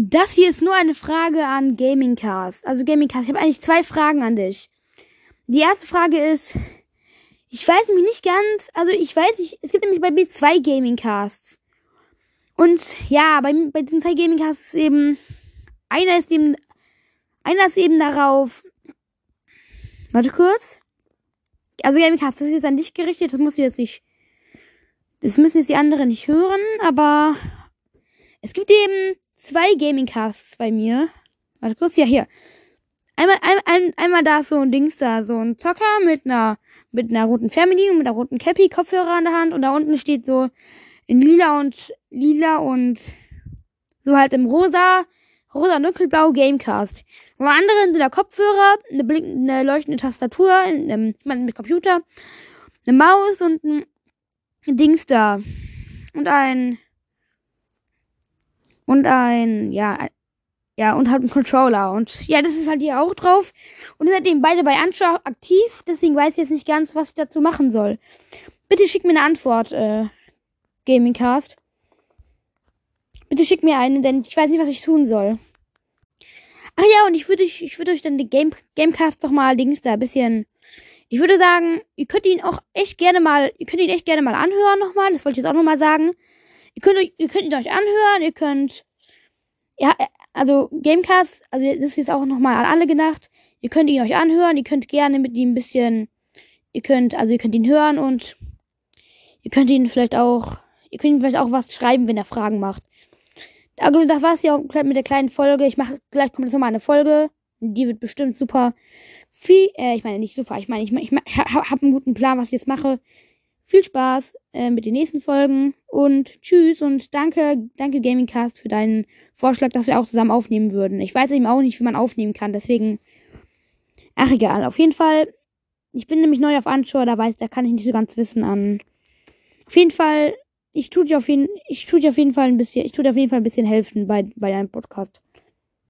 Das hier ist nur eine Frage an Gamingcast. Also Gamingcast, ich habe eigentlich zwei Fragen an dich. Die erste Frage ist, ich weiß nämlich nicht ganz, also ich weiß nicht, es gibt nämlich bei mir zwei Gamingcasts. Und ja, bei, bei diesen zwei Gamingcasts eben, einer ist eben, einer ist eben darauf, warte kurz. Also Gamingcast, das ist jetzt an dich gerichtet, das musst du jetzt nicht, das müssen jetzt die anderen nicht hören, aber es gibt eben zwei Gamingcasts bei mir. Warte kurz, ja, hier. Einmal, ein, ein, einmal da ist so ein Dings da, so ein Zocker mit einer, mit einer roten Fernbedienung, mit einer roten Cappy, Kopfhörer in der Hand und da unten steht so in lila und, lila und so halt im rosa, rosa dunkelblau Gamecast. Und am anderen sind da Kopfhörer, eine blinkende, eine leuchtende Tastatur, ein, mit Computer, eine Maus und ein Dings da. Und ein, und ein, ja, ja, und halt ein Controller. Und ja, das ist halt hier auch drauf. Und ihr seid eben beide bei Anschau aktiv, deswegen weiß ich jetzt nicht ganz, was ich dazu machen soll. Bitte schickt mir eine Antwort, äh, Gamingcast. Bitte schickt mir eine, denn ich weiß nicht, was ich tun soll. Ach ja, und ich würde ich, ich würde euch dann den Game, Gamecast doch mal Dings da ein bisschen. Ich würde sagen, ihr könnt ihn auch echt gerne mal, ihr könnt ihn echt gerne mal anhören nochmal. Das wollte ich jetzt auch nochmal sagen. Ihr könnt, ihr könnt ihn euch anhören, ihr könnt, ja, also Gamecast, also das ist jetzt auch nochmal an alle gedacht. Ihr könnt ihn euch anhören, ihr könnt gerne mit ihm ein bisschen, ihr könnt, also ihr könnt ihn hören und ihr könnt ihn vielleicht auch, ihr könnt ihm vielleicht auch was schreiben, wenn er Fragen macht. Also das war's ja auch mit der kleinen Folge. Ich mache gleich kommt jetzt nochmal eine Folge. Die wird bestimmt super. Viel, äh, ich meine nicht super. Ich meine, ich, ich, ich habe einen guten Plan, was ich jetzt mache viel Spaß äh, mit den nächsten Folgen und tschüss und danke, danke Gamingcast für deinen Vorschlag, dass wir auch zusammen aufnehmen würden. Ich weiß eben auch nicht, wie man aufnehmen kann, deswegen, ach egal, auf jeden Fall, ich bin nämlich neu auf Anschau, da weiß, da kann ich nicht so ganz wissen an. Auf jeden Fall, ich tue dir auf jeden, ich tue dir auf jeden Fall ein bisschen, ich tue dir auf jeden Fall ein bisschen helfen bei, bei deinem Podcast.